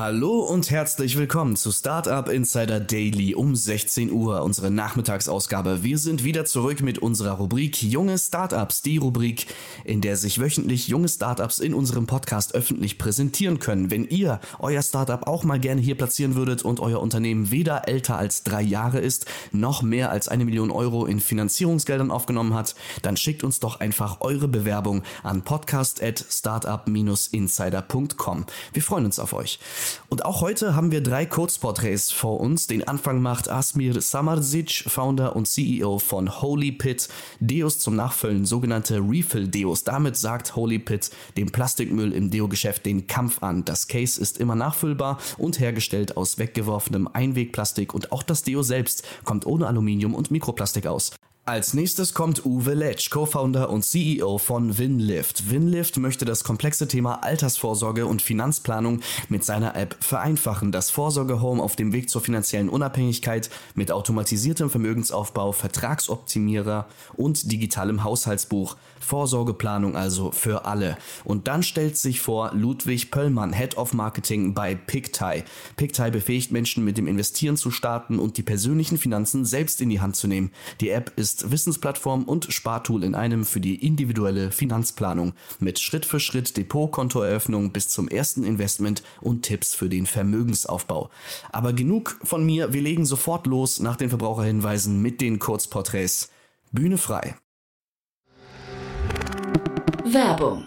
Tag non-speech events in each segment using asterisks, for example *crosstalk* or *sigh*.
Hallo und herzlich willkommen zu Startup Insider Daily um 16 Uhr, unsere Nachmittagsausgabe. Wir sind wieder zurück mit unserer Rubrik Junge Startups, die Rubrik, in der sich wöchentlich junge Startups in unserem Podcast öffentlich präsentieren können. Wenn ihr euer Startup auch mal gerne hier platzieren würdet und euer Unternehmen weder älter als drei Jahre ist, noch mehr als eine Million Euro in Finanzierungsgeldern aufgenommen hat, dann schickt uns doch einfach eure Bewerbung an podcast.startup-insider.com. Wir freuen uns auf euch. Und auch heute haben wir drei Kurzporträts vor uns. Den Anfang macht Asmir Samarzic, Founder und CEO von Holy Pit. Deos zum Nachfüllen, sogenannte Refill-Deos. Damit sagt Holy Pit dem Plastikmüll im Deo-Geschäft den Kampf an. Das Case ist immer nachfüllbar und hergestellt aus weggeworfenem Einwegplastik und auch das Deo selbst kommt ohne Aluminium und Mikroplastik aus. Als nächstes kommt Uwe Letsch, Co-Founder und CEO von Winlift. Winlift möchte das komplexe Thema Altersvorsorge und Finanzplanung mit seiner App vereinfachen. Das Vorsorge-Home auf dem Weg zur finanziellen Unabhängigkeit mit automatisiertem Vermögensaufbau, Vertragsoptimierer und digitalem Haushaltsbuch. Vorsorgeplanung also für alle. Und dann stellt sich vor Ludwig Pöllmann, Head of Marketing bei Pictai. Pictai befähigt Menschen mit dem Investieren zu starten und die persönlichen Finanzen selbst in die Hand zu nehmen. Die App ist Wissensplattform und Spartool in einem für die individuelle Finanzplanung mit Schritt für Schritt Depotkontoeröffnung bis zum ersten Investment und Tipps für den Vermögensaufbau. Aber genug von mir, wir legen sofort los nach den Verbraucherhinweisen mit den Kurzporträts. Bühne frei. Werbung.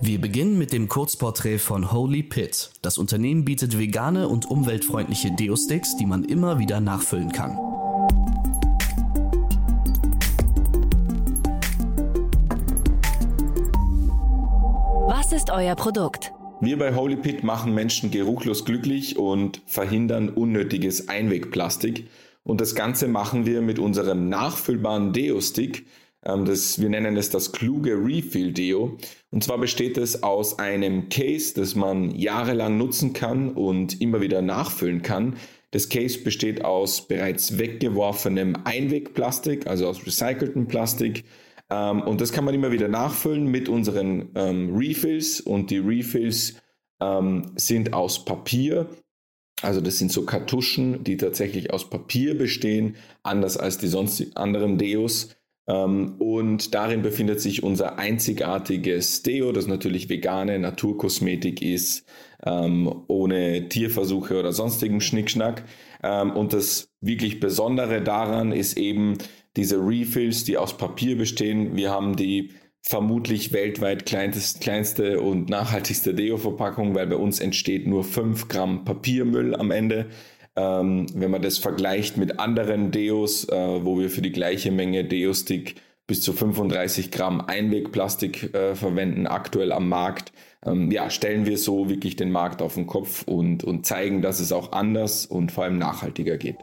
Wir beginnen mit dem Kurzporträt von Holy Pit. Das Unternehmen bietet vegane und umweltfreundliche Deo-Sticks, die man immer wieder nachfüllen kann. Was ist euer Produkt? Wir bei Holy Pit machen Menschen geruchlos glücklich und verhindern unnötiges Einwegplastik. Und das Ganze machen wir mit unserem nachfüllbaren Deo-Stick. Ähm, das, wir nennen es das kluge Refill Deo. Und zwar besteht es aus einem Case, das man jahrelang nutzen kann und immer wieder nachfüllen kann. Das Case besteht aus bereits weggeworfenem Einwegplastik, also aus recyceltem Plastik. Ähm, und das kann man immer wieder nachfüllen mit unseren ähm, Refills. Und die Refills sind aus Papier. Also das sind so Kartuschen, die tatsächlich aus Papier bestehen, anders als die sonst anderen Deos. Ähm, und darin befindet sich unser einzigartiges Deo, das natürlich vegane Naturkosmetik ist, ähm, ohne Tierversuche oder sonstigen Schnickschnack. Ähm, und das wirklich Besondere daran ist eben diese Refills, die aus Papier bestehen. Wir haben die vermutlich weltweit kleinste, kleinste und nachhaltigste Deo-Verpackung, weil bei uns entsteht nur 5 Gramm Papiermüll am Ende. Ähm, wenn man das vergleicht mit anderen Deos, äh, wo wir für die gleiche Menge Deo-Stick bis zu 35 Gramm Einwegplastik äh, verwenden, aktuell am Markt, ähm, ja, stellen wir so wirklich den Markt auf den Kopf und, und zeigen, dass es auch anders und vor allem nachhaltiger geht.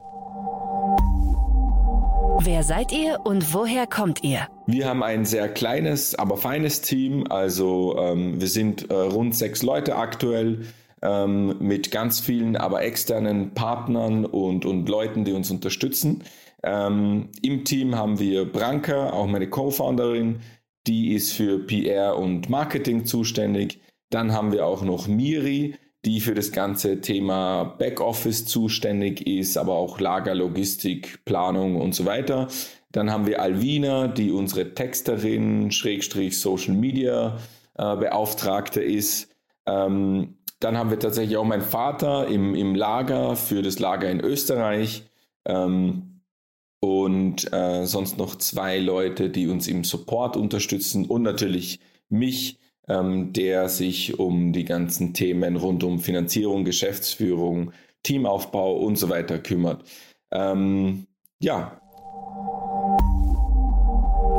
Wer seid ihr und woher kommt ihr? Wir haben ein sehr kleines, aber feines Team. Also ähm, wir sind äh, rund sechs Leute aktuell ähm, mit ganz vielen, aber externen Partnern und, und Leuten, die uns unterstützen. Ähm, Im Team haben wir Branka, auch meine Co-Founderin, die ist für PR und Marketing zuständig. Dann haben wir auch noch Miri, die für das ganze Thema Backoffice zuständig ist, aber auch Lager, Logistik, Planung und so weiter. Dann haben wir Alvina, die unsere Texterin, Schrägstrich Social Media äh, Beauftragte ist. Ähm, dann haben wir tatsächlich auch meinen Vater im, im Lager für das Lager in Österreich. Ähm, und äh, sonst noch zwei Leute, die uns im Support unterstützen und natürlich mich, ähm, der sich um die ganzen Themen rund um Finanzierung, Geschäftsführung, Teamaufbau und so weiter kümmert. Ähm, ja.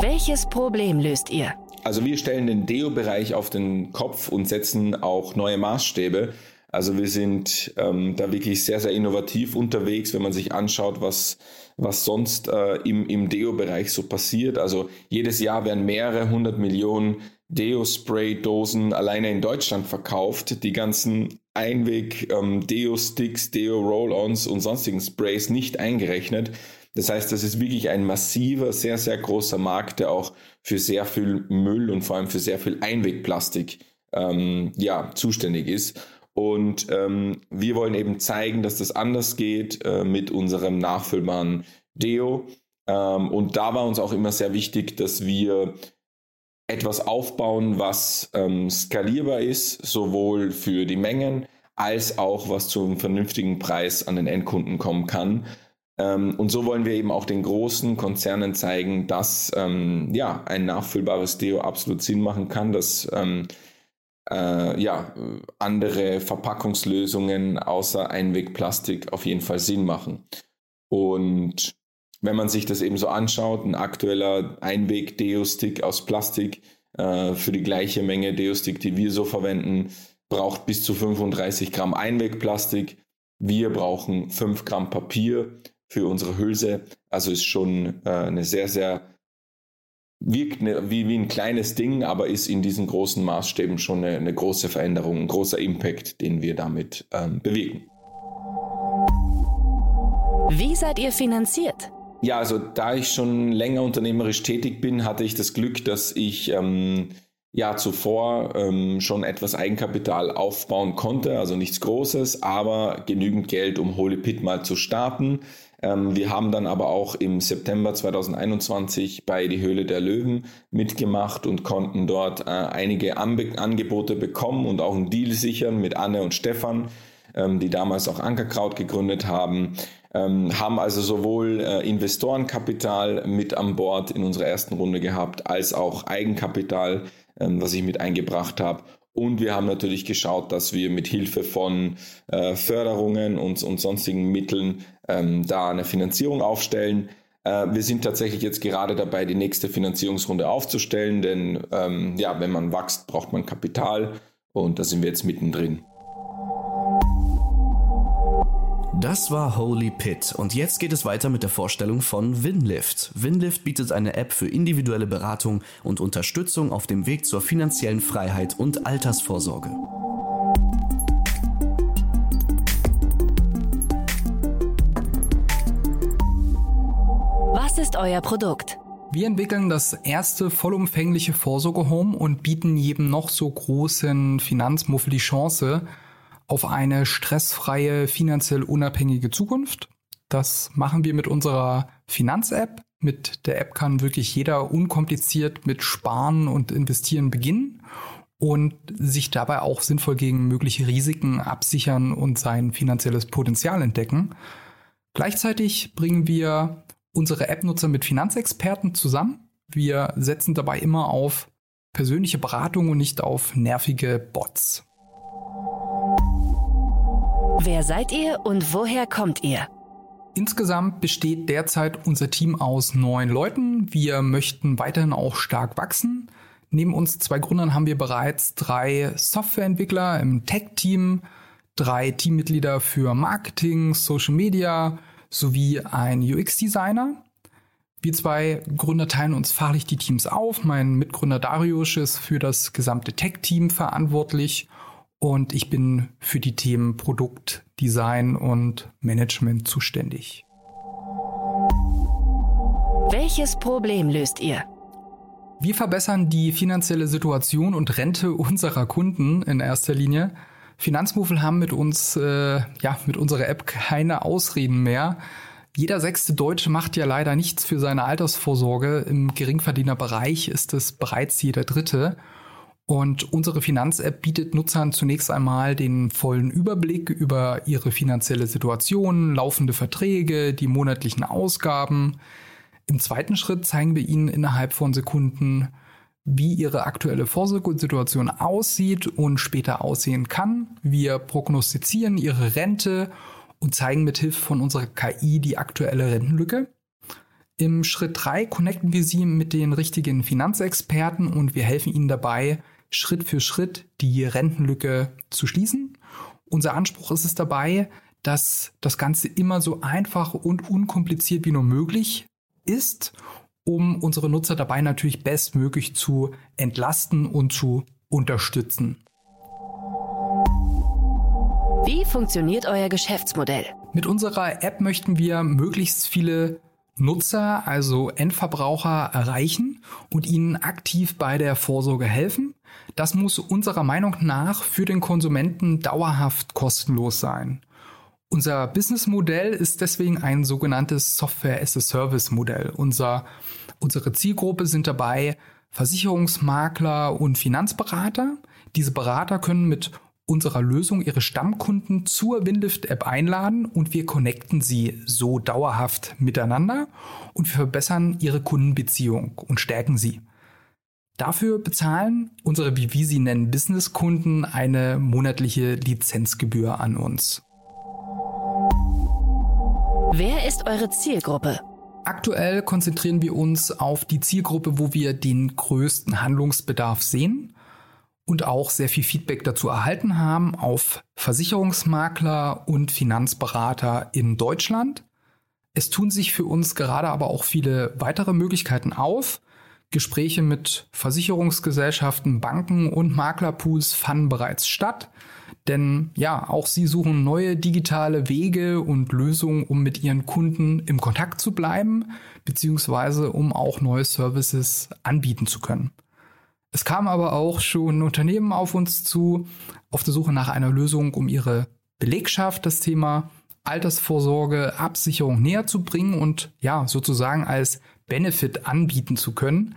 Welches Problem löst ihr? Also wir stellen den Deo-Bereich auf den Kopf und setzen auch neue Maßstäbe. Also wir sind ähm, da wirklich sehr, sehr innovativ unterwegs, wenn man sich anschaut, was, was sonst äh, im, im Deo-Bereich so passiert. Also jedes Jahr werden mehrere hundert Millionen Deo-Spray-Dosen alleine in Deutschland verkauft. Die ganzen Einweg ähm, Deo-Roll-Ons und sonstigen Sprays nicht eingerechnet. Das heißt, das ist wirklich ein massiver, sehr, sehr großer Markt, der auch für sehr viel Müll und vor allem für sehr viel Einwegplastik ähm, ja, zuständig ist. Und ähm, wir wollen eben zeigen, dass das anders geht äh, mit unserem nachfüllbaren Deo. Ähm, und da war uns auch immer sehr wichtig, dass wir etwas aufbauen, was ähm, skalierbar ist, sowohl für die Mengen als auch was zu einem vernünftigen Preis an den Endkunden kommen kann. Ähm, und so wollen wir eben auch den großen Konzernen zeigen, dass ähm, ja, ein nachfüllbares Deo absolut Sinn machen kann, dass ähm, äh, ja, andere Verpackungslösungen außer Einwegplastik auf jeden Fall Sinn machen. Und wenn man sich das eben so anschaut, ein aktueller Einweg-Deo-Stick aus Plastik äh, für die gleiche Menge Deo-Stick, die wir so verwenden, braucht bis zu 35 Gramm Einwegplastik. Wir brauchen 5 Gramm Papier für unsere Hülse. Also ist schon äh, eine sehr, sehr, wirkt eine, wie, wie ein kleines Ding, aber ist in diesen großen Maßstäben schon eine, eine große Veränderung, ein großer Impact, den wir damit ähm, bewegen. Wie seid ihr finanziert? Ja, also da ich schon länger unternehmerisch tätig bin, hatte ich das Glück, dass ich ähm, ja zuvor ähm, schon etwas Eigenkapital aufbauen konnte, also nichts Großes, aber genügend Geld, um Holy Pit mal zu starten. Ähm, wir haben dann aber auch im September 2021 bei Die Höhle der Löwen mitgemacht und konnten dort äh, einige Anbe Angebote bekommen und auch einen Deal sichern mit Anne und Stefan, ähm, die damals auch Ankerkraut gegründet haben. Ähm, haben also sowohl äh, Investorenkapital mit an Bord in unserer ersten Runde gehabt, als auch Eigenkapital, ähm, was ich mit eingebracht habe und wir haben natürlich geschaut, dass wir mit Hilfe von äh, Förderungen und, und sonstigen Mitteln ähm, da eine Finanzierung aufstellen. Äh, wir sind tatsächlich jetzt gerade dabei, die nächste Finanzierungsrunde aufzustellen, denn ähm, ja, wenn man wächst, braucht man Kapital und da sind wir jetzt mittendrin. Das war Holy Pit und jetzt geht es weiter mit der Vorstellung von Winlift. Winlift bietet eine App für individuelle Beratung und Unterstützung auf dem Weg zur finanziellen Freiheit und Altersvorsorge. Was ist euer Produkt? Wir entwickeln das erste vollumfängliche Vorsorgehome und bieten jedem noch so großen Finanzmuffel die Chance, auf eine stressfreie, finanziell unabhängige Zukunft. Das machen wir mit unserer Finanz-App. Mit der App kann wirklich jeder unkompliziert mit Sparen und Investieren beginnen und sich dabei auch sinnvoll gegen mögliche Risiken absichern und sein finanzielles Potenzial entdecken. Gleichzeitig bringen wir unsere App-Nutzer mit Finanzexperten zusammen. Wir setzen dabei immer auf persönliche Beratung und nicht auf nervige Bots. Wer seid ihr und woher kommt ihr? Insgesamt besteht derzeit unser Team aus neun Leuten. Wir möchten weiterhin auch stark wachsen. Neben uns zwei Gründern haben wir bereits drei Softwareentwickler im Tech-Team, drei Teammitglieder für Marketing, Social Media sowie ein UX-Designer. Wir zwei Gründer teilen uns fachlich die Teams auf. Mein Mitgründer Darius ist für das gesamte Tech-Team verantwortlich und ich bin für die Themen Produkt, Design und Management zuständig. Welches Problem löst ihr? Wir verbessern die finanzielle Situation und Rente unserer Kunden in erster Linie. Finanzmuffel haben mit uns, äh, ja, mit unserer App keine Ausreden mehr. Jeder sechste Deutsche macht ja leider nichts für seine Altersvorsorge. Im Geringverdienerbereich ist es bereits jeder dritte. Und unsere Finanz-App bietet Nutzern zunächst einmal den vollen Überblick über ihre finanzielle Situation, laufende Verträge, die monatlichen Ausgaben. Im zweiten Schritt zeigen wir ihnen innerhalb von Sekunden, wie ihre aktuelle Vorsorgesituation aussieht und später aussehen kann. Wir prognostizieren ihre Rente und zeigen mithilfe von unserer KI die aktuelle Rentenlücke. Im Schritt 3 connecten wir sie mit den richtigen Finanzexperten und wir helfen ihnen dabei, Schritt für Schritt die Rentenlücke zu schließen. Unser Anspruch ist es dabei, dass das Ganze immer so einfach und unkompliziert wie nur möglich ist, um unsere Nutzer dabei natürlich bestmöglich zu entlasten und zu unterstützen. Wie funktioniert euer Geschäftsmodell? Mit unserer App möchten wir möglichst viele Nutzer, also Endverbraucher, erreichen und ihnen aktiv bei der Vorsorge helfen. Das muss unserer Meinung nach für den Konsumenten dauerhaft kostenlos sein. Unser Businessmodell ist deswegen ein sogenanntes Software-as-a-Service-Modell. Unser, unsere Zielgruppe sind dabei Versicherungsmakler und Finanzberater. Diese Berater können mit unserer Lösung ihre Stammkunden zur Winlift-App einladen und wir connecten sie so dauerhaft miteinander und wir verbessern ihre Kundenbeziehung und stärken sie. Dafür bezahlen unsere, wie wir sie nennen, Businesskunden eine monatliche Lizenzgebühr an uns. Wer ist eure Zielgruppe? Aktuell konzentrieren wir uns auf die Zielgruppe, wo wir den größten Handlungsbedarf sehen und auch sehr viel Feedback dazu erhalten haben auf Versicherungsmakler und Finanzberater in Deutschland. Es tun sich für uns gerade aber auch viele weitere Möglichkeiten auf. Gespräche mit Versicherungsgesellschaften, Banken und Maklerpools fanden bereits statt. Denn ja, auch sie suchen neue digitale Wege und Lösungen, um mit ihren Kunden im Kontakt zu bleiben, beziehungsweise um auch neue Services anbieten zu können. Es kam aber auch schon Unternehmen auf uns zu, auf der Suche nach einer Lösung, um ihre Belegschaft, das Thema Altersvorsorge, Absicherung näher zu bringen und ja, sozusagen als Benefit anbieten zu können.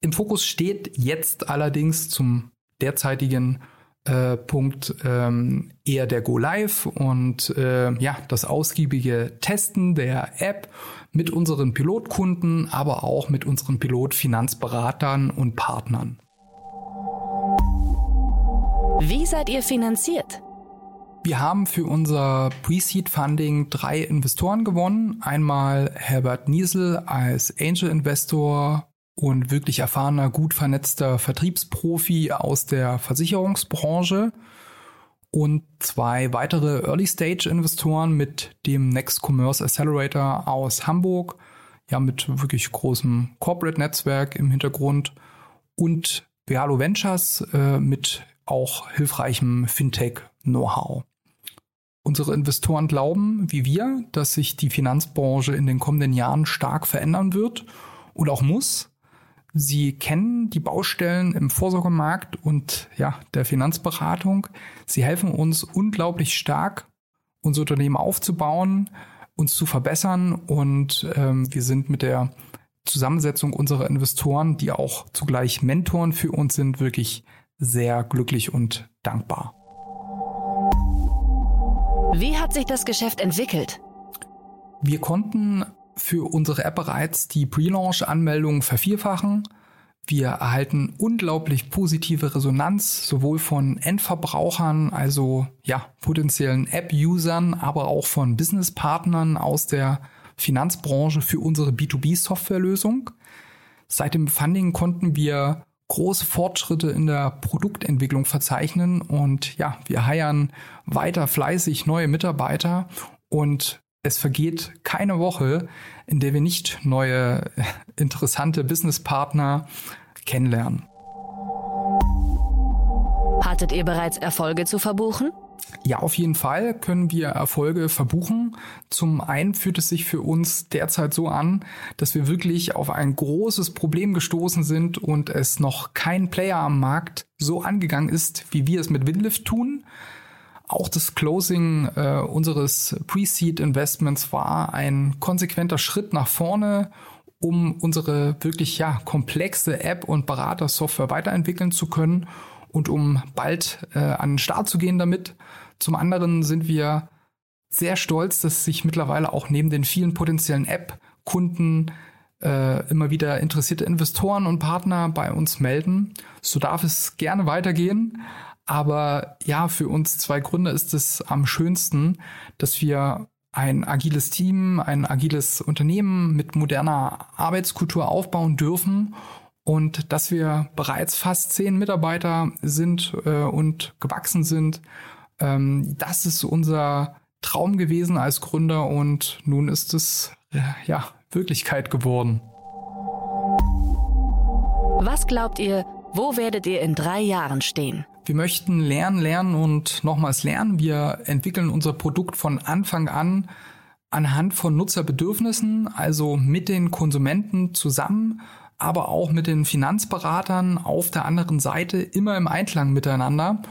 Im Fokus steht jetzt allerdings zum derzeitigen äh, Punkt ähm, eher der Go Live und äh, ja, das ausgiebige Testen der App mit unseren Pilotkunden, aber auch mit unseren Pilotfinanzberatern und Partnern. Wie seid ihr finanziert? Wir haben für unser Pre-Seed Funding drei Investoren gewonnen. Einmal Herbert Niesel als Angel Investor und wirklich erfahrener, gut vernetzter Vertriebsprofi aus der Versicherungsbranche und zwei weitere Early-Stage-Investoren mit dem Next Commerce Accelerator aus Hamburg, ja mit wirklich großem Corporate-Netzwerk im Hintergrund und Bealo Ventures äh, mit auch hilfreichem Fintech-Know-how. Unsere Investoren glauben, wie wir, dass sich die Finanzbranche in den kommenden Jahren stark verändern wird und auch muss. Sie kennen die Baustellen im Vorsorgemarkt und ja, der Finanzberatung. Sie helfen uns unglaublich stark, unser Unternehmen aufzubauen, uns zu verbessern und ähm, wir sind mit der Zusammensetzung unserer Investoren, die auch zugleich Mentoren für uns sind, wirklich sehr glücklich und dankbar. Wie hat sich das Geschäft entwickelt? Wir konnten für unsere App bereits die Pre-Launch-Anmeldungen vervierfachen. Wir erhalten unglaublich positive Resonanz, sowohl von Endverbrauchern, also ja, potenziellen App-Usern, aber auch von Businesspartnern aus der Finanzbranche für unsere B2B-Softwarelösung. Seit dem Funding konnten wir große Fortschritte in der Produktentwicklung verzeichnen und ja, wir heiern weiter fleißig neue Mitarbeiter und es vergeht keine Woche, in der wir nicht neue *laughs* interessante Businesspartner kennenlernen. Hattet ihr bereits Erfolge zu verbuchen? Ja, auf jeden Fall können wir Erfolge verbuchen. Zum einen fühlt es sich für uns derzeit so an, dass wir wirklich auf ein großes Problem gestoßen sind und es noch kein Player am Markt so angegangen ist, wie wir es mit Winlift tun. auch das Closing äh, unseres Pre-Seed-Investments war ein konsequenter Schritt nach vorne, um unsere wirklich ja komplexe App und Beratersoftware weiterentwickeln zu können und um bald äh, an den Start zu gehen damit. Zum anderen sind wir sehr stolz, dass sich mittlerweile auch neben den vielen potenziellen App-Kunden äh, immer wieder interessierte Investoren und Partner bei uns melden. So darf es gerne weitergehen. Aber ja, für uns zwei Gründer ist es am schönsten, dass wir ein agiles Team, ein agiles Unternehmen mit moderner Arbeitskultur aufbauen dürfen und dass wir bereits fast zehn Mitarbeiter sind äh, und gewachsen sind. Ähm, das ist unser Traum gewesen als Gründer und nun ist es äh, ja Wirklichkeit geworden. Was glaubt ihr, wo werdet ihr in drei Jahren stehen? Wir möchten lernen, lernen und nochmals lernen. Wir entwickeln unser Produkt von Anfang an anhand von Nutzerbedürfnissen, also mit den Konsumenten zusammen, aber auch mit den Finanzberatern auf der anderen Seite immer im Einklang miteinander.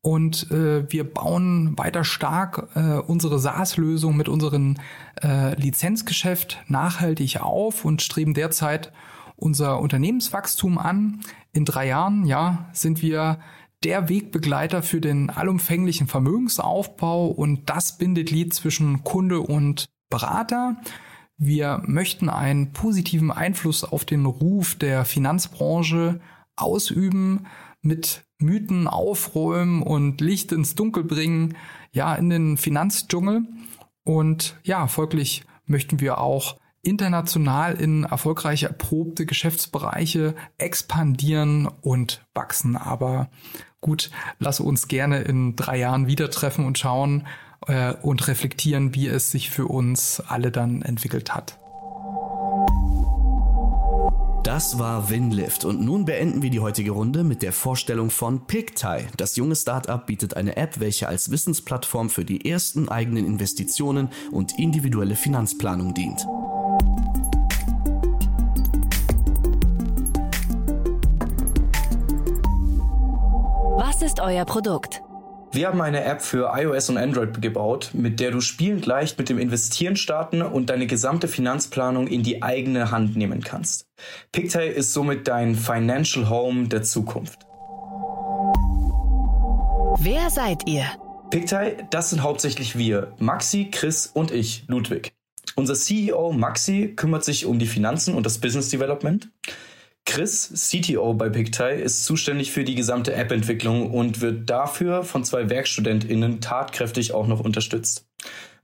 Und äh, wir bauen weiter stark äh, unsere SaaS-Lösung mit unserem äh, Lizenzgeschäft nachhaltig auf und streben derzeit unser Unternehmenswachstum an. In drei Jahren, ja, sind wir der Wegbegleiter für den allumfänglichen Vermögensaufbau und das bindet Lied zwischen Kunde und Berater. Wir möchten einen positiven Einfluss auf den Ruf der Finanzbranche ausüben, mit Mythen aufräumen und Licht ins Dunkel bringen, ja, in den Finanzdschungel. Und ja, folglich möchten wir auch international in erfolgreich erprobte Geschäftsbereiche expandieren und wachsen. Aber gut, lass uns gerne in drei Jahren wieder treffen und schauen äh, und reflektieren, wie es sich für uns alle dann entwickelt hat. Das war Winlift und nun beenden wir die heutige Runde mit der Vorstellung von Pigtai. Das junge Startup bietet eine App, welche als Wissensplattform für die ersten eigenen Investitionen und individuelle Finanzplanung dient. Was ist euer Produkt? Wir haben eine App für iOS und Android gebaut, mit der du spielend leicht mit dem Investieren starten und deine gesamte Finanzplanung in die eigene Hand nehmen kannst. Pictai ist somit dein Financial Home der Zukunft. Wer seid ihr? Pictai, das sind hauptsächlich wir, Maxi, Chris und ich, Ludwig. Unser CEO Maxi kümmert sich um die Finanzen und das Business Development. Chris, CTO bei Pictai, ist zuständig für die gesamte App-Entwicklung und wird dafür von zwei WerkstudentInnen tatkräftig auch noch unterstützt.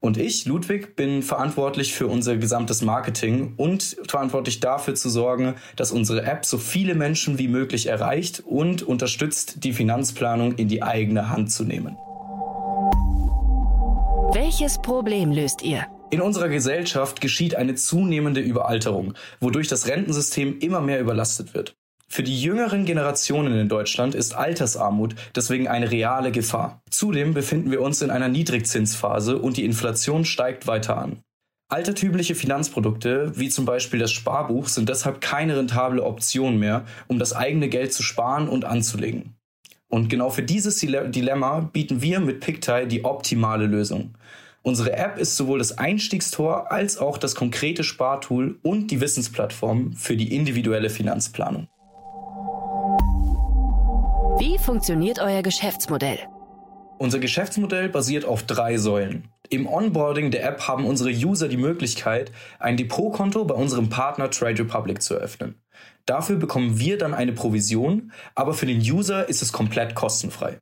Und ich, Ludwig, bin verantwortlich für unser gesamtes Marketing und verantwortlich dafür zu sorgen, dass unsere App so viele Menschen wie möglich erreicht und unterstützt, die Finanzplanung in die eigene Hand zu nehmen. Welches Problem löst ihr? In unserer Gesellschaft geschieht eine zunehmende Überalterung, wodurch das Rentensystem immer mehr überlastet wird. Für die jüngeren Generationen in Deutschland ist Altersarmut deswegen eine reale Gefahr. Zudem befinden wir uns in einer Niedrigzinsphase und die Inflation steigt weiter an. Altertümliche Finanzprodukte, wie zum Beispiel das Sparbuch, sind deshalb keine rentable Option mehr, um das eigene Geld zu sparen und anzulegen. Und genau für dieses Dilemma bieten wir mit Pictai die optimale Lösung. Unsere App ist sowohl das Einstiegstor als auch das konkrete Spartool und die Wissensplattform für die individuelle Finanzplanung. Wie funktioniert euer Geschäftsmodell? Unser Geschäftsmodell basiert auf drei Säulen. Im Onboarding der App haben unsere User die Möglichkeit, ein Depotkonto bei unserem Partner Trade Republic zu eröffnen. Dafür bekommen wir dann eine Provision, aber für den User ist es komplett kostenfrei.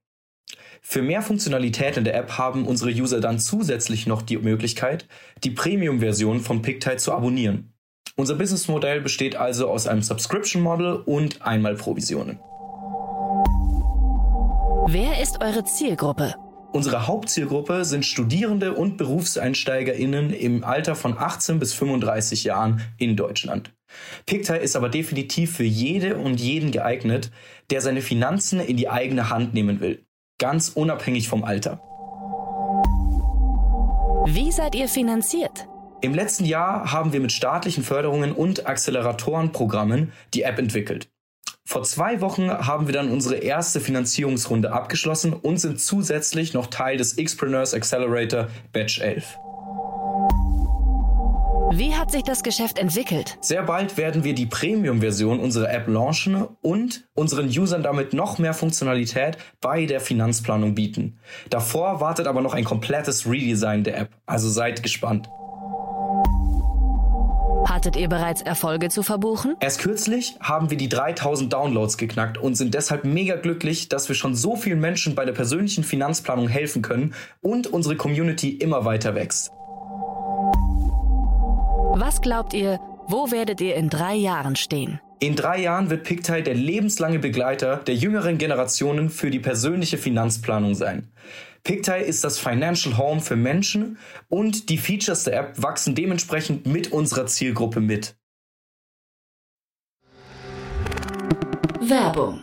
Für mehr Funktionalität in der App haben unsere User dann zusätzlich noch die Möglichkeit, die Premium-Version von Pictide zu abonnieren. Unser Businessmodell besteht also aus einem Subscription Model und Einmalprovisionen. Wer ist eure Zielgruppe? Unsere Hauptzielgruppe sind Studierende und BerufseinsteigerInnen im Alter von 18 bis 35 Jahren in Deutschland. Pictai ist aber definitiv für jede und jeden geeignet, der seine Finanzen in die eigene Hand nehmen will ganz unabhängig vom Alter. Wie seid ihr finanziert? Im letzten Jahr haben wir mit staatlichen Förderungen und Acceleratorenprogrammen die App entwickelt. Vor zwei Wochen haben wir dann unsere erste Finanzierungsrunde abgeschlossen und sind zusätzlich noch Teil des Xpreneurs Accelerator Batch 11. Wie hat sich das Geschäft entwickelt? Sehr bald werden wir die Premium-Version unserer App launchen und unseren Usern damit noch mehr Funktionalität bei der Finanzplanung bieten. Davor wartet aber noch ein komplettes Redesign der App, also seid gespannt. Hattet ihr bereits Erfolge zu verbuchen? Erst kürzlich haben wir die 3000 Downloads geknackt und sind deshalb mega glücklich, dass wir schon so vielen Menschen bei der persönlichen Finanzplanung helfen können und unsere Community immer weiter wächst. Was glaubt ihr, wo werdet ihr in drei Jahren stehen? In drei Jahren wird Pictile der lebenslange Begleiter der jüngeren Generationen für die persönliche Finanzplanung sein. Pictile ist das Financial Home für Menschen und die Features der App wachsen dementsprechend mit unserer Zielgruppe mit. Werbung.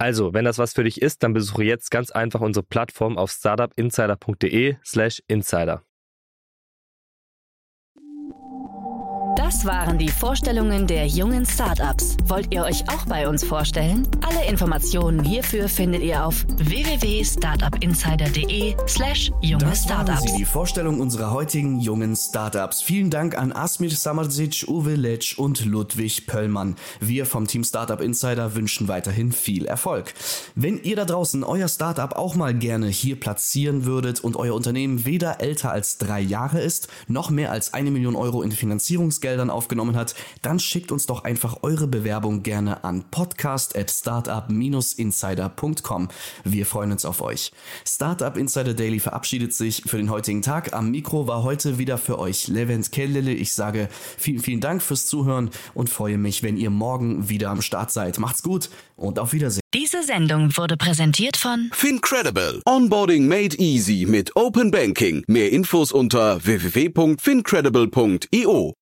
Also, wenn das was für dich ist, dann besuche jetzt ganz einfach unsere Plattform auf startupinsider.de/slash insider. Das waren die Vorstellungen der jungen Startups. Wollt ihr euch auch bei uns vorstellen? Alle Informationen hierfür findet ihr auf www.startupinsider.de/slash junge Das waren Startups. sie, die Vorstellung unserer heutigen jungen Startups. Vielen Dank an Asmir Samardzic, Uwe Letsch und Ludwig Pöllmann. Wir vom Team Startup Insider wünschen weiterhin viel Erfolg. Wenn ihr da draußen euer Startup auch mal gerne hier platzieren würdet und euer Unternehmen weder älter als drei Jahre ist, noch mehr als eine Million Euro in Finanzierungsgeldern aufgenommen hat, dann schickt uns doch einfach eure Bewerbung gerne an podcast at startup-insider.com. Wir freuen uns auf euch. Startup Insider Daily verabschiedet sich für den heutigen Tag. Am Mikro war heute wieder für euch Levent Kellele. Ich sage vielen, vielen Dank fürs Zuhören und freue mich, wenn ihr morgen wieder am Start seid. Macht's gut und auf Wiedersehen. Diese Sendung wurde präsentiert von Fincredible. Onboarding made easy mit Open Banking. Mehr Infos unter www.fincredible.io.